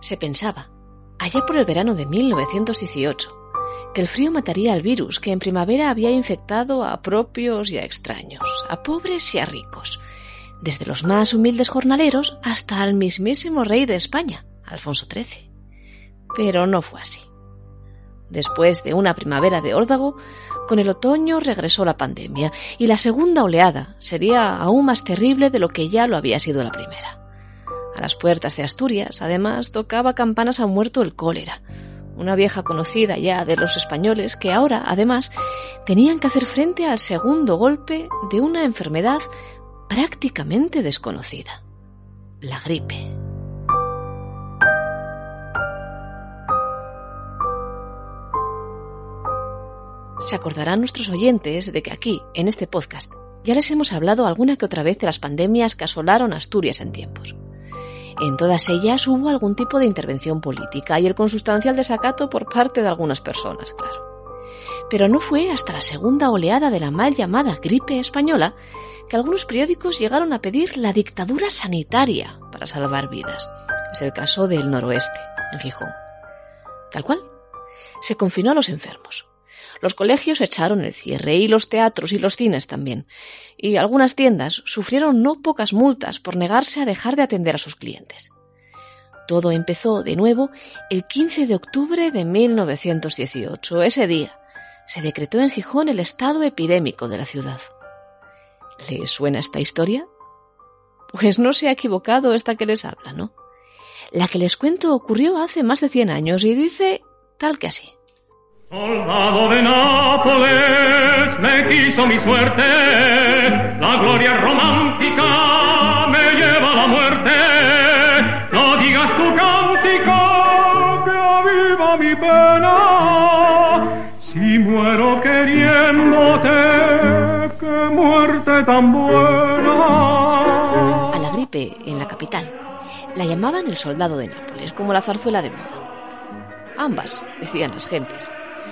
Se pensaba, allá por el verano de 1918, que el frío mataría al virus que en primavera había infectado a propios y a extraños, a pobres y a ricos, desde los más humildes jornaleros hasta al mismísimo rey de España, Alfonso XIII. Pero no fue así. Después de una primavera de órdago, con el otoño regresó la pandemia y la segunda oleada sería aún más terrible de lo que ya lo había sido la primera. A las puertas de Asturias, además, tocaba campanas a muerto el cólera, una vieja conocida ya de los españoles que ahora, además, tenían que hacer frente al segundo golpe de una enfermedad prácticamente desconocida, la gripe. Se acordarán nuestros oyentes de que aquí, en este podcast, ya les hemos hablado alguna que otra vez de las pandemias que asolaron Asturias en tiempos. En todas ellas hubo algún tipo de intervención política y el consustancial desacato por parte de algunas personas, claro. Pero no fue hasta la segunda oleada de la mal llamada gripe española que algunos periódicos llegaron a pedir la dictadura sanitaria para salvar vidas. Es el caso del noroeste, en Gijón. Tal cual. Se confinó a los enfermos. Los colegios echaron el cierre y los teatros y los cines también. Y algunas tiendas sufrieron no pocas multas por negarse a dejar de atender a sus clientes. Todo empezó de nuevo el 15 de octubre de 1918. Ese día se decretó en Gijón el estado epidémico de la ciudad. ¿Les suena esta historia? Pues no se ha equivocado esta que les habla, ¿no? La que les cuento ocurrió hace más de 100 años y dice tal que así. Soldado de Nápoles, me quiso mi suerte, la gloria romántica me lleva a la muerte. No digas tu cántico que aviva mi pena, si muero queriéndote, qué muerte tan buena. A la gripe en la capital la llamaban el soldado de Nápoles, como la zarzuela de moda. Ambas, decían las gentes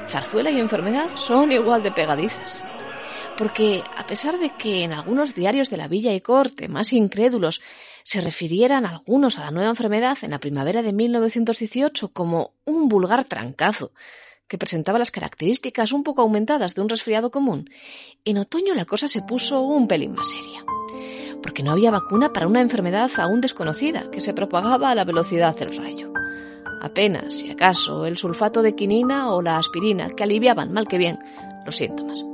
zarzuela y enfermedad son igual de pegadizas. Porque a pesar de que en algunos diarios de la villa y corte más incrédulos se refirieran algunos a la nueva enfermedad en la primavera de 1918 como un vulgar trancazo que presentaba las características un poco aumentadas de un resfriado común, en otoño la cosa se puso un pelín más seria, porque no había vacuna para una enfermedad aún desconocida que se propagaba a la velocidad del rayo apenas, si acaso, el sulfato de quinina o la aspirina, que aliviaban mal que bien los síntomas.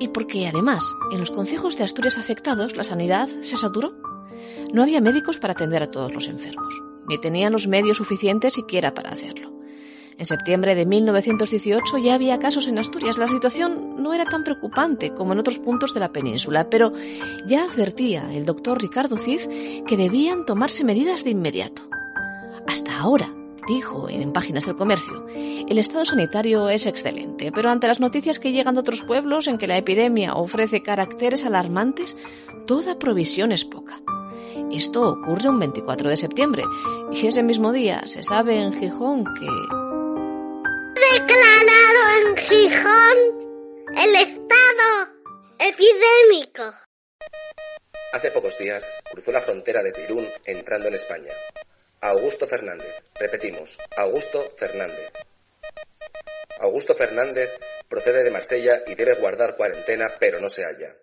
Y porque, además, en los concejos de Asturias afectados la sanidad se saturó. No había médicos para atender a todos los enfermos, ni tenían los medios suficientes siquiera para hacerlo. En septiembre de 1918 ya había casos en Asturias. La situación no era tan preocupante como en otros puntos de la península, pero ya advertía el doctor Ricardo Cid que debían tomarse medidas de inmediato. Hasta ahora, dijo en Páginas del Comercio, el estado sanitario es excelente, pero ante las noticias que llegan de otros pueblos en que la epidemia ofrece caracteres alarmantes, toda provisión es poca. Esto ocurre un 24 de septiembre y ese mismo día se sabe en Gijón que... Declarado en Gijón el estado epidémico. Hace pocos días cruzó la frontera desde Irún entrando en España. Augusto Fernández. Repetimos, Augusto Fernández. Augusto Fernández procede de Marsella y debe guardar cuarentena, pero no se halla.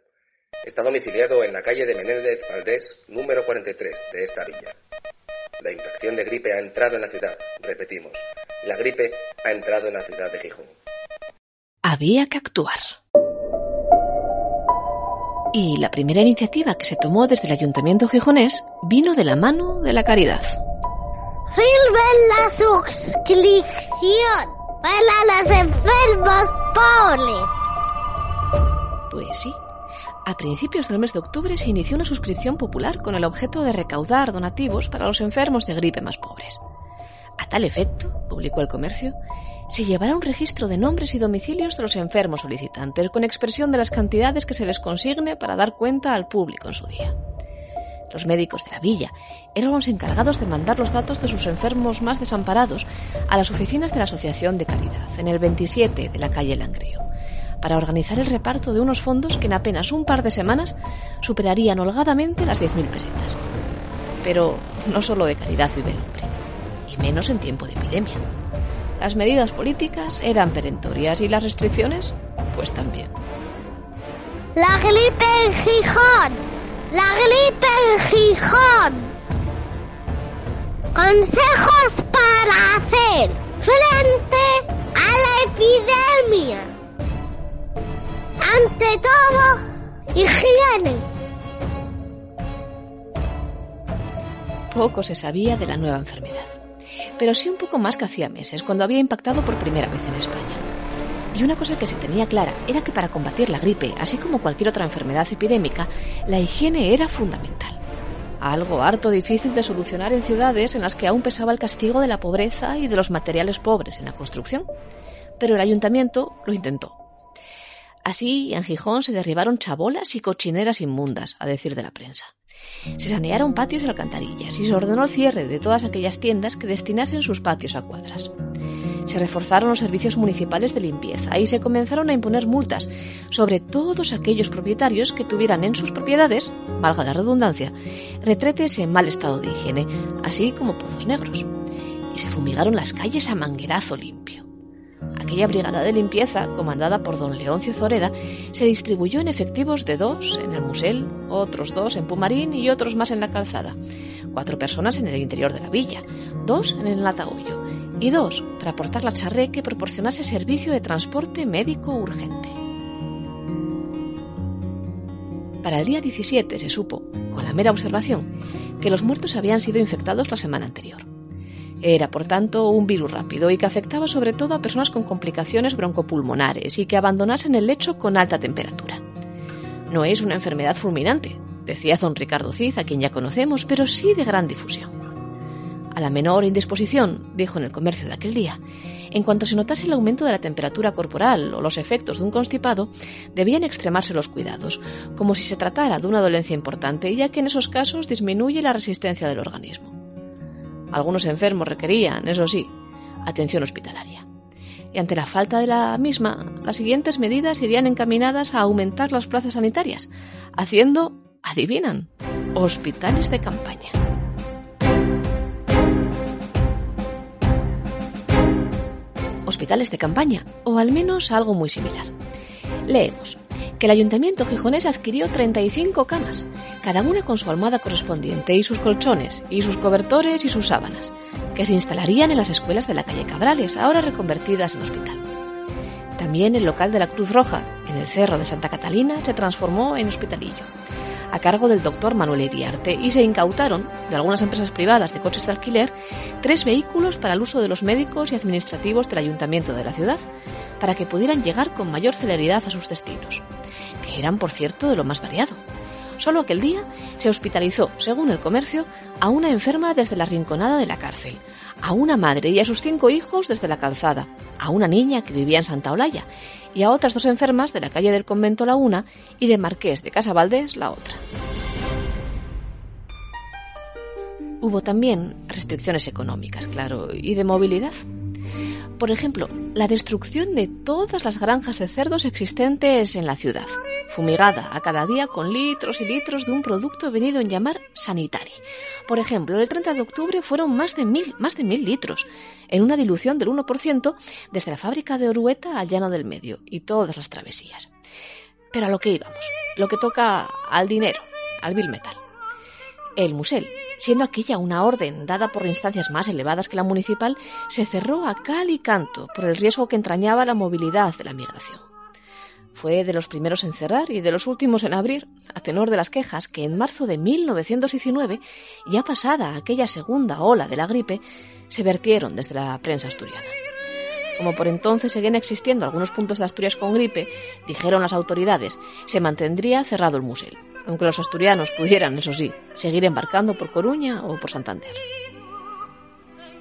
Está domiciliado en la calle de Menéndez Valdés, número 43 de esta villa. La infección de gripe ha entrado en la ciudad. Repetimos, la gripe ha entrado en la ciudad de Gijón. Había que actuar. Y la primera iniciativa que se tomó desde el ayuntamiento gijonés vino de la mano de la caridad. La suscripción para los enfermos pobres. Pues sí. A principios del mes de octubre se inició una suscripción popular con el objeto de recaudar donativos para los enfermos de gripe más pobres. A tal efecto, publicó el comercio, se llevará un registro de nombres y domicilios de los enfermos solicitantes con expresión de las cantidades que se les consigne para dar cuenta al público en su día. Los médicos de la villa eran los encargados de mandar los datos de sus enfermos más desamparados a las oficinas de la Asociación de Caridad, en el 27 de la calle Langrío, para organizar el reparto de unos fondos que en apenas un par de semanas superarían holgadamente las 10.000 pesetas. Pero no solo de caridad vive el hombre. y menos en tiempo de epidemia. Las medidas políticas eran perentorias y las restricciones, pues también. La gripe en Gijón. La gripe en Gijón. Consejos para hacer frente a la epidemia. Ante todo, higiene. Poco se sabía de la nueva enfermedad, pero sí un poco más que hacía meses, cuando había impactado por primera vez en España. Y una cosa que se tenía clara era que para combatir la gripe, así como cualquier otra enfermedad epidémica, la higiene era fundamental algo harto difícil de solucionar en ciudades en las que aún pesaba el castigo de la pobreza y de los materiales pobres en la construcción. Pero el ayuntamiento lo intentó. Así, en Gijón se derribaron chabolas y cochineras inmundas, a decir de la prensa. Se sanearon patios y alcantarillas y se ordenó el cierre de todas aquellas tiendas que destinasen sus patios a cuadras se reforzaron los servicios municipales de limpieza y se comenzaron a imponer multas sobre todos aquellos propietarios que tuvieran en sus propiedades, valga la redundancia, retretes en mal estado de higiene, así como pozos negros. Y se fumigaron las calles a manguerazo limpio. Aquella brigada de limpieza, comandada por don Leoncio Zoreda, se distribuyó en efectivos de dos en el Musel, otros dos en Pumarín y otros más en la calzada. Cuatro personas en el interior de la villa, dos en el Latahoyo y dos, para aportar la charré que proporcionase servicio de transporte médico urgente. Para el día 17 se supo, con la mera observación, que los muertos habían sido infectados la semana anterior. Era, por tanto, un virus rápido y que afectaba sobre todo a personas con complicaciones broncopulmonares y que abandonasen el lecho con alta temperatura. No es una enfermedad fulminante, decía don Ricardo Cid, a quien ya conocemos, pero sí de gran difusión a la menor indisposición, dijo en el comercio de aquel día. En cuanto se notase el aumento de la temperatura corporal o los efectos de un constipado, debían extremarse los cuidados, como si se tratara de una dolencia importante, ya que en esos casos disminuye la resistencia del organismo. Algunos enfermos requerían, eso sí, atención hospitalaria. Y ante la falta de la misma, las siguientes medidas irían encaminadas a aumentar las plazas sanitarias, haciendo, adivinan, hospitales de campaña. hospitales de campaña, o al menos algo muy similar. Leemos que el ayuntamiento gijonés adquirió 35 camas, cada una con su almohada correspondiente y sus colchones, y sus cobertores y sus sábanas, que se instalarían en las escuelas de la calle Cabrales, ahora reconvertidas en hospital. También el local de la Cruz Roja, en el Cerro de Santa Catalina, se transformó en hospitalillo a cargo del doctor Manuel Iriarte y se incautaron de algunas empresas privadas de coches de alquiler tres vehículos para el uso de los médicos y administrativos del ayuntamiento de la ciudad, para que pudieran llegar con mayor celeridad a sus destinos, que eran, por cierto, de lo más variado. Solo aquel día se hospitalizó, según el comercio, a una enferma desde la rinconada de la cárcel, a una madre y a sus cinco hijos desde la calzada, a una niña que vivía en Santa Olalla y a otras dos enfermas de la calle del convento la una y de Marqués de Casa Valdés la otra. Hubo también restricciones económicas, claro, y de movilidad. Por ejemplo, la destrucción de todas las granjas de cerdos existentes en la ciudad, fumigada a cada día con litros y litros de un producto venido en llamar sanitari. Por ejemplo, el 30 de octubre fueron más de mil, más de mil litros, en una dilución del 1% desde la fábrica de Orueta al llano del medio y todas las travesías. Pero a lo que íbamos, lo que toca al dinero, al bill metal. El Musel, siendo aquella una orden dada por instancias más elevadas que la municipal, se cerró a cal y canto por el riesgo que entrañaba la movilidad de la migración. Fue de los primeros en cerrar y de los últimos en abrir, a tenor de las quejas que en marzo de 1919, ya pasada aquella segunda ola de la gripe, se vertieron desde la prensa asturiana. Como por entonces seguían existiendo algunos puntos de Asturias con gripe, dijeron las autoridades, se mantendría cerrado el museo aunque los asturianos pudieran, eso sí, seguir embarcando por Coruña o por Santander.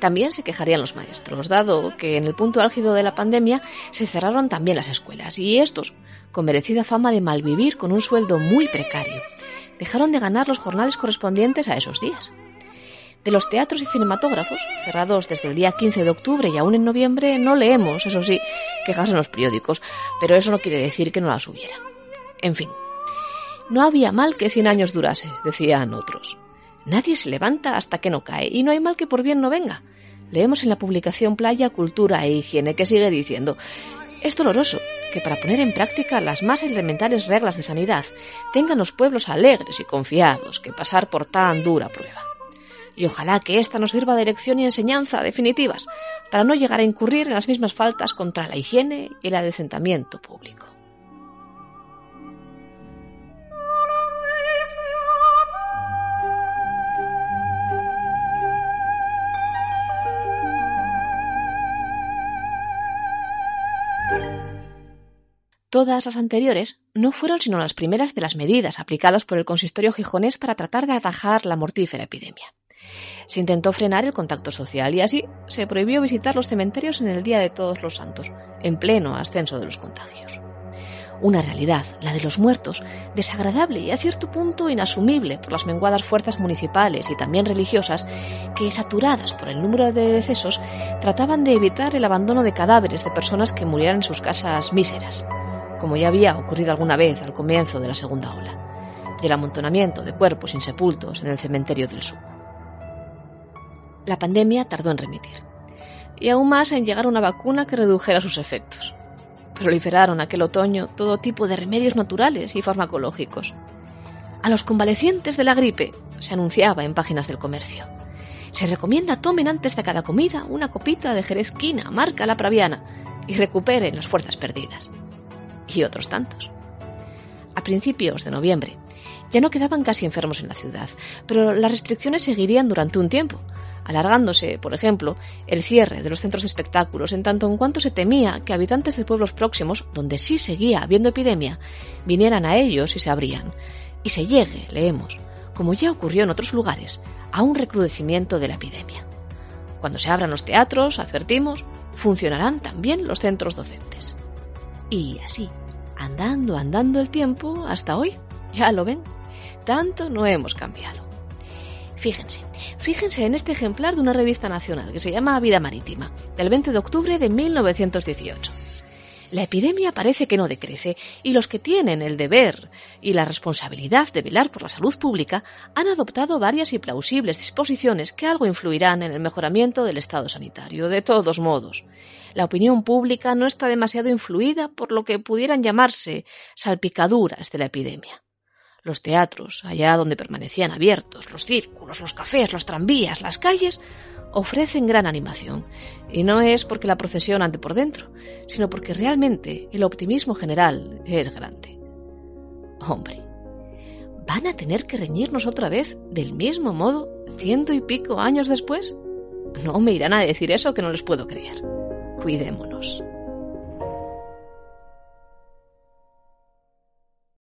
También se quejarían los maestros, dado que en el punto álgido de la pandemia se cerraron también las escuelas, y estos, con merecida fama de malvivir con un sueldo muy precario, dejaron de ganar los jornales correspondientes a esos días. De los teatros y cinematógrafos, cerrados desde el día 15 de octubre y aún en noviembre, no leemos, eso sí, quejas en los periódicos, pero eso no quiere decir que no las hubiera. En fin, no había mal que cien años durase, decían otros. Nadie se levanta hasta que no cae, y no hay mal que por bien no venga. leemos en la publicación Playa Cultura e Higiene que sigue diciendo es doloroso que para poner en práctica las más elementales reglas de sanidad tengan los pueblos alegres y confiados que pasar por tan dura prueba. Y ojalá que ésta nos sirva de lección y enseñanza definitivas para no llegar a incurrir en las mismas faltas contra la higiene y el adecentamiento público. Todas las anteriores no fueron sino las primeras de las medidas aplicadas por el consistorio gijonés para tratar de atajar la mortífera epidemia. Se intentó frenar el contacto social y así se prohibió visitar los cementerios en el Día de Todos los Santos, en pleno ascenso de los contagios. Una realidad, la de los muertos, desagradable y a cierto punto inasumible por las menguadas fuerzas municipales y también religiosas que, saturadas por el número de decesos, trataban de evitar el abandono de cadáveres de personas que murieran en sus casas míseras como ya había ocurrido alguna vez al comienzo de la segunda ola, y el amontonamiento de cuerpos insepultos en el cementerio del Suco. La pandemia tardó en remitir, y aún más en llegar una vacuna que redujera sus efectos. Proliferaron aquel otoño todo tipo de remedios naturales y farmacológicos. A los convalecientes de la gripe se anunciaba en páginas del comercio. Se recomienda tomen antes de cada comida una copita de jerez quina, marca la praviana, y recuperen las fuerzas perdidas y otros tantos. A principios de noviembre ya no quedaban casi enfermos en la ciudad, pero las restricciones seguirían durante un tiempo, alargándose, por ejemplo, el cierre de los centros de espectáculos en tanto en cuanto se temía que habitantes de pueblos próximos, donde sí seguía habiendo epidemia, vinieran a ellos y se abrían, y se llegue, leemos, como ya ocurrió en otros lugares, a un recrudecimiento de la epidemia. Cuando se abran los teatros, advertimos, funcionarán también los centros docentes. Y así, andando, andando el tiempo hasta hoy. Ya lo ven, tanto no hemos cambiado. Fíjense, fíjense en este ejemplar de una revista nacional que se llama Vida Marítima, del 20 de octubre de 1918. La epidemia parece que no decrece y los que tienen el deber y la responsabilidad de velar por la salud pública han adoptado varias y plausibles disposiciones que algo influirán en el mejoramiento del estado sanitario. De todos modos, la opinión pública no está demasiado influida por lo que pudieran llamarse salpicaduras de la epidemia. Los teatros, allá donde permanecían abiertos, los círculos, los cafés, los tranvías, las calles, ofrecen gran animación. Y no es porque la procesión ande por dentro, sino porque realmente el optimismo general es grande. Hombre, ¿van a tener que reñirnos otra vez del mismo modo ciento y pico años después? No me irán a decir eso que no les puedo creer. Cuidémonos.